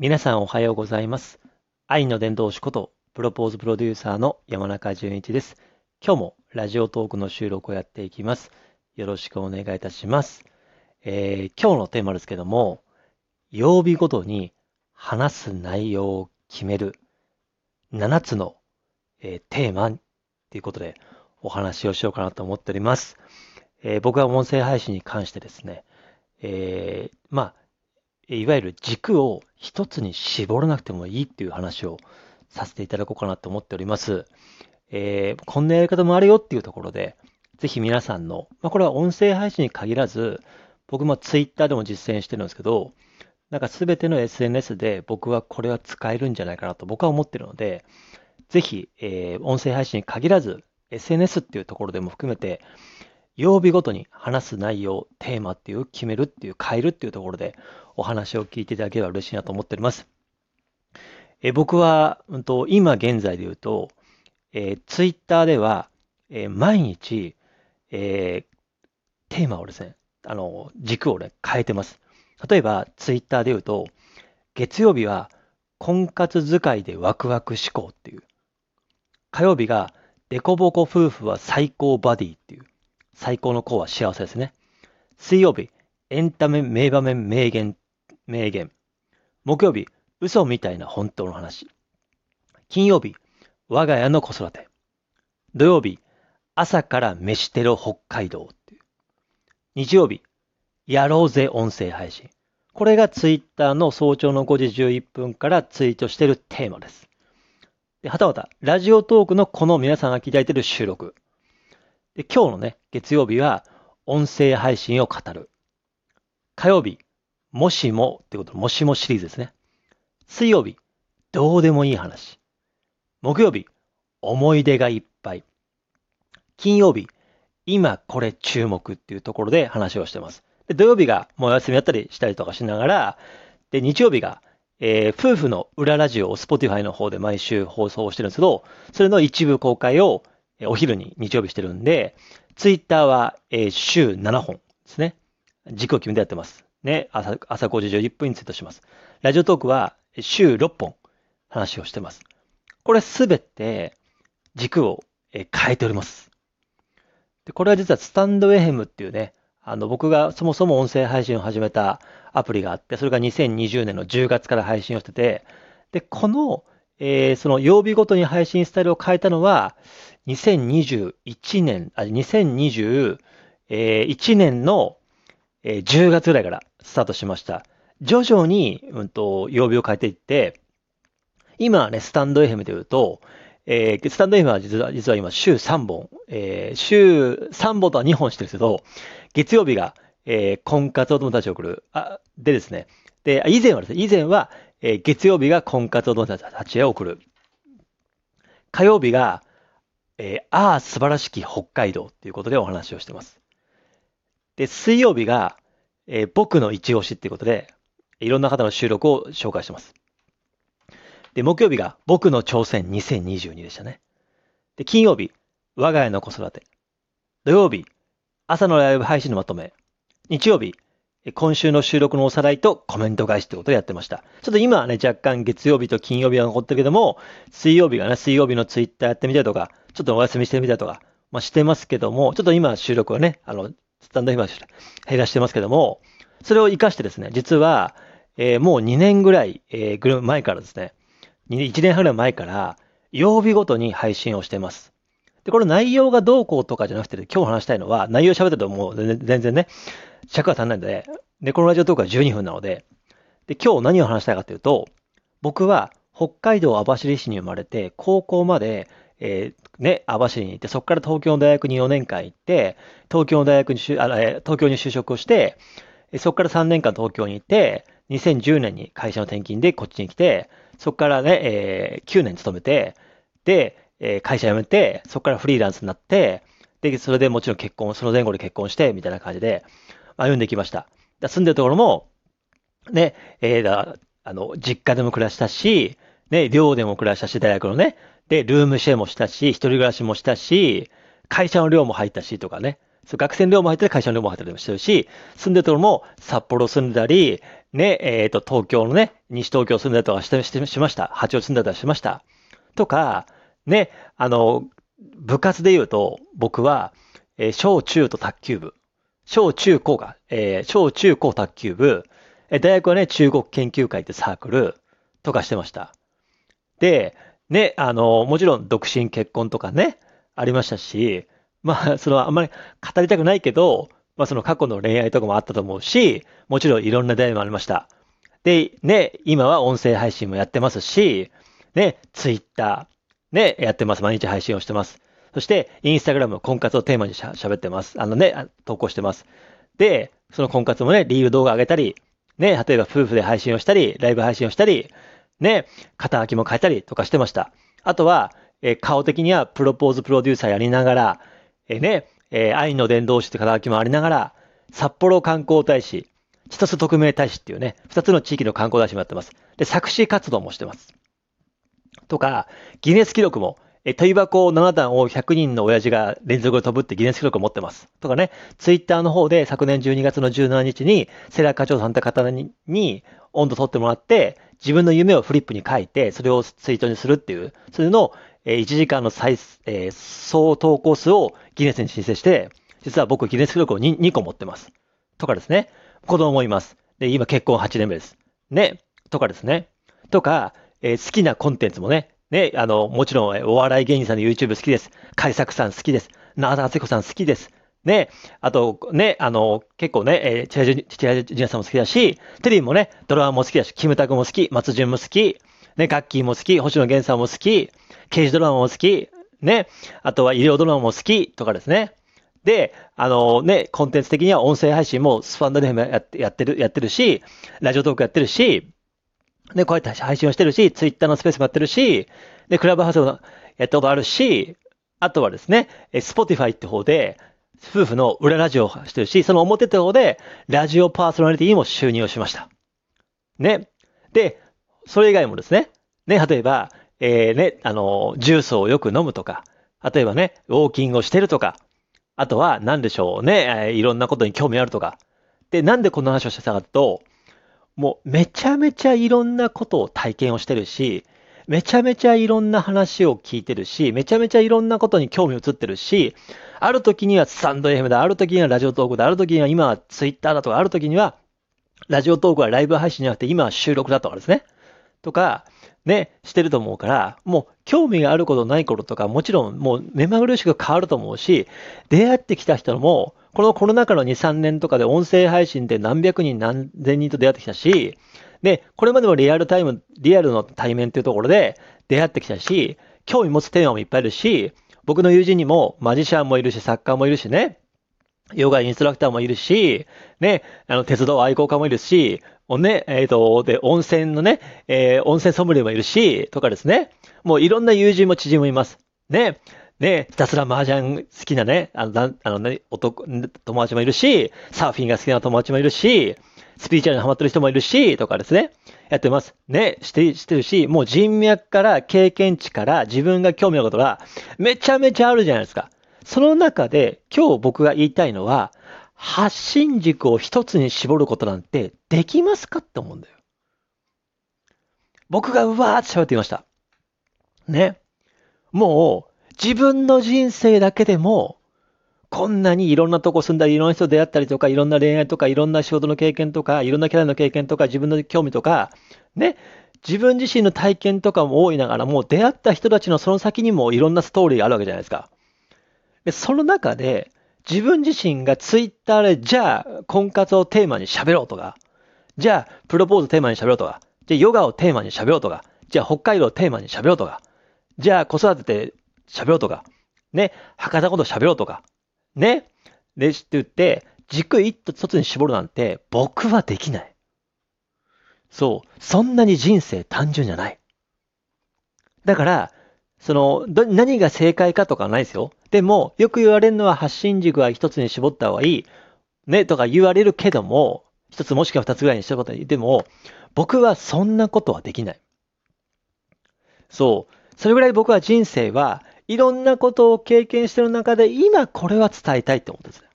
皆さんおはようございます。愛の伝道師こと、プロポーズプロデューサーの山中淳一です。今日もラジオトークの収録をやっていきます。よろしくお願いいたします。えー今日のテーマですけども、曜日ごとに話す内容を決める7つの、えーテーマということでお話をしようかなと思っております。えー僕は音声配信に関してですね、えまあ、いわゆる軸を一つに絞らなくてもいいっていう話をさせていただこうかなと思っております。えーこんなやり方もあるよっていうところで、ぜひ皆さんの、まあ、これは音声配信に限らず、僕も Twitter でも実践してるんですけど、なんか全ての SNS で僕はこれは使えるんじゃないかなと僕は思ってるので、ぜひ、えー音声配信に限らず、SNS っていうところでも含めて、曜日ごとに話す内容、テーマっていう決めるっていう変えるっていうところでお話を聞いていただければ嬉しいなと思っております。え僕は、うんと、今現在で言うと、えー、ツイッターでは、えー毎日、えーテーマをですね、あの、軸をね、変えてます。例えば、ツイッターで言うと、月曜日は、婚活使いでワクワク思考っていう。火曜日が、デコボコ夫婦は最高バディっていう。最高の子は幸せですね。水曜日、エンタメ名場面名言、名言。木曜日、嘘みたいな本当の話。金曜日、我が家の子育て。土曜日、朝から飯テロ北海道っていう。日曜日、やろうぜ音声配信。これがツイッターの早朝の5時11分からツイートしてるテーマです。で、はたまた、ラジオトークのこの皆さんが聞いていただいてる収録。で、今日のね、月曜日は、音声配信を語る。火曜日、もしもってこと、もしもシリーズですね。水曜日、どうでもいい話。木曜日、思い出がいっぱい。金曜日、今これ注目っていうところで話をしてます。で土曜日がもうお休みだったりしたりとかしながら、で、日曜日が、えー夫婦の裏ラジオを Spotify の方で毎週放送してるんですけど、それの一部公開をお昼に日曜日してるんで、Twitter は、えー週7本ですね。軸を決めてやってます。ね、朝、朝5時11分にツイートします。ラジオトークは週6本話をしてます。これすべて軸を変えております。で、これは実はスタンドエヘムっていうね、あの、僕がそもそも音声配信を始めたアプリがあって、それが2020年の10月から配信をしてて、で、この、えーその曜日ごとに配信スタイルを変えたのは、2021年、あ、2021年の、えー10月ぐらいからスタートしました。徐々に、うんと、曜日を変えていって、今ね、スタンド FM で言うと、えースタンド FM は実は、実は今週3本、えー週3本とは2本してるんですけど、月曜日が、えー婚活お友達を送る。あ、でですね。で、以前はですね、以前は、えー月曜日が婚活お友達へ送る。火曜日が、えーああ、素晴らしき北海道っていうことでお話をしてます。で、水曜日が、えー僕の一押しっていうことで、いろんな方の収録を紹介してます。で、木曜日が僕の挑戦2022でしたね。で、金曜日、我が家の子育て。土曜日、朝のライブ配信のまとめ。日曜日、今週の収録のおさらいとコメント返しってことをやってました。ちょっと今はね、若干月曜日と金曜日は残ってるけども、水曜日がね、水曜日のツイッターやってみたりとか、ちょっとお休みしてみたりとか、まあしてますけども、ちょっと今収録はね、あの、スタンド今減らしてますけども、それを活かしてですね、実は、えーもう2年ぐらい、えーぐる前からですね、1年半ぐらい前から、曜日ごとに配信をしています。で、これ内容がどうこうとかじゃなくて、今日話したいのは、内容喋ってるともう全然全然ね、尺が足んないので、で、このラジオトークは12分なので、で、今日何を話したいかというと、僕は北海道網走市に生まれて、高校まで、えーね、網走に行って、そこから東京の大学に4年間行って、東京の大学に就あえ東京に就職をして、そこから3年間東京に行って、2010年に会社の転勤でこっちに来て、そこからね、えー9年勤めて、で、えー会社辞めて、そこからフリーランスになって、で、それでもちろん結婚、その前後で結婚して、みたいな感じで、歩んできました。だ住んでるところも、ね、えーだ、あの、実家でも暮らしたし、ね、寮でも暮らしたし、大学のね、で、ルームシェアもしたし、一人暮らしもしたし、会社の寮も入ったしとかね、そう学生の寮も入ったり、会社の寮も入ったりもしてるし、住んでるところも札幌住んでたり、ね、えっ、と、東京のね、西東京住んだりとかしてししました。八王子住んだりしました。とか、ね、あの、部活で言うと、僕は、えー、小中と卓球部。小中高が、えー、小中高卓球部。えー、大学はね、中国研究会ってサークルとかしてました。で、ね、あの、もちろん独身結婚とかね、ありましたし、まあ、その、あんまり語りたくないけど、まあ、その過去の恋愛とかもあったと思うし、もちろんいろんな出会いもありました。で、ね、今は音声配信もやってますし、ね、ツイッター、ね、やってます。毎日配信をしてます。そして、インスタグラム、婚活をテーマにしゃ喋ってます。あのね、投稿してます。で、その婚活もね、リール動画上げたり、ね、例えば夫婦で配信をしたり、ライブ配信をしたり、ね、肩書きも変えたりとかしてました。あとは、え、顔的にはプロポーズプロデューサーやりながら、え、ね、え、愛の伝道師って肩書きもありながら、札幌観光大使、千歳特命大使っていうね、二つの地域の観光大使もやってます。で、作詞活動もしてます。とか、ギネス記録もえ、問い箱7段を100人の親父が連続で飛ぶってギネス記録を持ってます。とかね、ツイッターの方で昨年12月の17日に、セラ課長さんって方にに温度取ってもらって、自分の夢をフリップに書いて、それをツイートにするっていう、それの、え1時間の最、えー、総投稿数をギネスに申請して、実は僕ギネス記録を 2, 2個持ってます。とかですね。子供もいます。で、今結婚8年目です。ね。とかですね。とか、えー、好きなコンテンツもね、ね、あの、もちろんお笑い芸人さんの YouTube 好きです。海作さん好きです。長田敦子さん好きです。ね、あと、ね、あの、結構ね、えー、チラジュニアさんも好きだし、テレビもね、ドラマも好きだし、キムタクも好き、松潤も好き、ね、ガッキーも好き、星野源さんも好き、刑事ドラマも好き、ね、あとは医療ドラマも好きとかですね。で、あのね、コンテンツ的には音声配信もスタンドでもやってやってる、やってるし、ラジオトークやってるし、で、こうやって配信をしてるし、ツイッターのスペースもやってるし、で、クラブハウスもやったことあるし、あとはですね、スポティファイって方で、夫婦の裏ラジオをしてるし、その表って方で、ラジオパーソナリティにも就任をしました。ね。で、それ以外もですね、ね、例えば、えー、ね、あの、ジュースをよく飲むとか、例えばね、ウォーキングをしてるとか、あとは何でしょうね、えー、いろんなことに興味あるとか。で、なんでこの話をしてたかと、もうめちゃめちゃいろんなことを体験をしてるし、めちゃめちゃいろんな話を聞いてるし、めちゃめちゃいろんなことに興味を移ってるし、ある時にはスタンド FM だ、ある時にはラジオトークだ、ある時には今はツイッターだとか、ある時にはラジオトークはライブ配信じゃなくて今は収録だとかですね。とか、ね、してると思うから、もう興味があることないこととか、もちろんもう目まぐるしく変わると思うし、出会ってきた人も、このコロナ禍の2、3年とかで音声配信で何百人何千人と出会ってきたし、で、これまでもリアルタイム、リアルの対面っていうところで出会ってきたし、興味持つテーマもいっぱいいるし、僕の友人にもマジシャンもいるし、作家もいるしね、ヨガインストラクターもいるし、ね、あの、鉄道愛好家もいるし、ね、えっ、ー、と、で、温泉のね、えー、温泉ソムリエもいるし、とかですね。もういろんな友人も知人もいます。ね。ね、ひたすら麻雀好きなね、あの、あのね、男、友達もいるし、サーフィンが好きな友達もいるし、スピーチャーにハマってる人もいるし、とかですね。やってます。ね、して、してるし、もう人脈から経験値から自分が興味のことがめちゃめちゃあるじゃないですか。その中で今日僕が言いたいのは、発信軸を一つに絞ることなんてできますかって思うんだよ。僕がうわーって喋っていました。ね。もう、自分の人生だけでも、こんなにいろんなとこ住んだり、いろんな人出会ったりとか、いろんな恋愛とか、いろんな仕事の経験とか、いろんなキャラの経験とか、自分の興味とか、ね、自分自身の体験とかも多いながらもう、出会った人たちのその先にもいろんなストーリーがあるわけじゃないですか。で、その中で、自分自身がツイッターで、じゃあ、婚活をテーマに喋ろうとか、じゃあ、プロポーズテーマに喋ろうとか、じゃあ、ヨガをテーマに喋ろうとか、じゃあ、北海道をテーマに喋ろうとか、じゃあ、子育てで喋ろうとか、ね、博多こと喋ろうとか、ね、で、って言って、軸一つに絞るなんて、僕はできない。そう。そんなに人生単純じゃない。だから、その、ど何が正解かとかないですよ。でも、よく言われるのは発信軸は一つに絞った方がいい。ね、とか言われるけども、一つもしくは二つぐらいにしたことに。でも、僕はそんなことはできない。そう。それぐらい僕は人生はいろんなことを経験してる中で、今これは伝えたいって思ったんですね。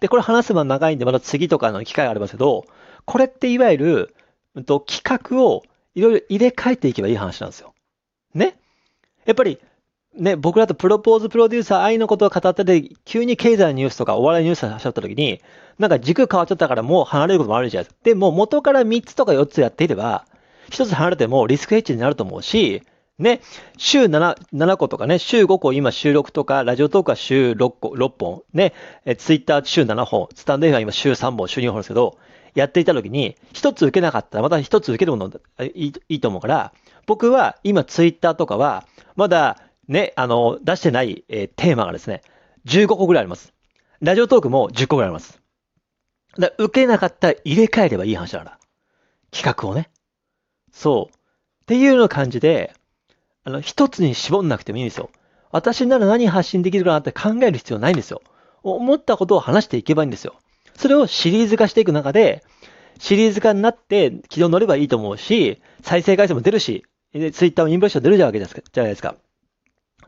で、これ話せば長いんで、また次とかの機会がありますけど、これっていわゆる、うんと、企画をいろいろ入れ替えていけばいい話なんですよ。ね？やっぱり、ね、僕らとプロポーズプロデューサー愛のことを語ってて、急に経済ニュースとかお笑いニュースがしちゃった時に、なんか軸変わっちゃったからもう離れることもあるじゃないですか。でも元から3つとか4つやっていれば、1つ離れてもリスクヘッジになると思うし、ね、週 7, 7個とかね、週5個今収録とか、ラジオトークは週6個、6本、ね、えツイッター週7本、スタンド F は今週3本、週2本ですけど、やっていた時に、1つ受けなかったらまた1つ受けるものいいいいと思うから、僕は今ツイッターとかは、まだね、あの、出してない、えー、テーマがですね、15個ぐらいあります。ラジオトークも10個ぐらいあります。だ受けなかったら入れ替えればいい話だから。企画をね。そう。っていうような感じで、あの、一つに絞んなくてもいいんですよ。私なら何発信できるかなって考える必要ないんですよ。思ったことを話していけばいいんですよ。それをシリーズ化していく中で、シリーズ化になって軌道乗ればいいと思うし、再生回数も出るし、ツイッターもインプレッション出るじゃないですか。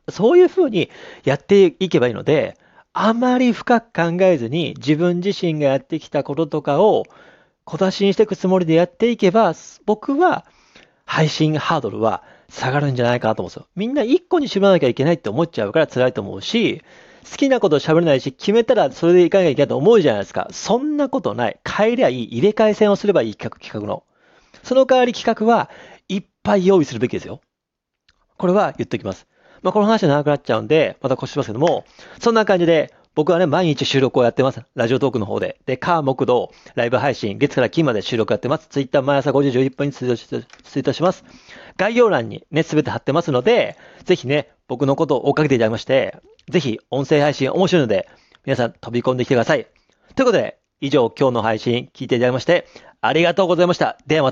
そういうふうにやっていけばいいので、あまり深く考えずに自分自身がやってきたこととかを小出しにしていくつもりでやっていけば、僕は配信ハードルは下がるんじゃないかなと思うんですよ。みんな一個に絞らなきゃいけないって思っちゃうから辛いと思うし、好きなこと喋れないし、決めたらそれでいかなきゃいけないと思うじゃないですか。そんなことない。変えりゃいい。入れ替え戦をすればいい企画、企画の。その代わり企画はいっぱい用意するべきですよ。これは言っておきます。まあ、この話は長くなっちゃうんで、また腰しますけども、そんな感じで、僕はね、毎日収録をやってます。ラジオトークの方で。で、火、木、土、ライブ配信、月から金まで収録やってます。ツイッター毎朝5時11分にツイートします。概要欄にね、すべて貼ってますので、ぜひね、僕のことを追っかけていただきまして、ぜひ音声配信面白いので、皆さん飛び込んできてください。ということで、以上今日の配信聞いていただきまして、ありがとうございました。ではまた。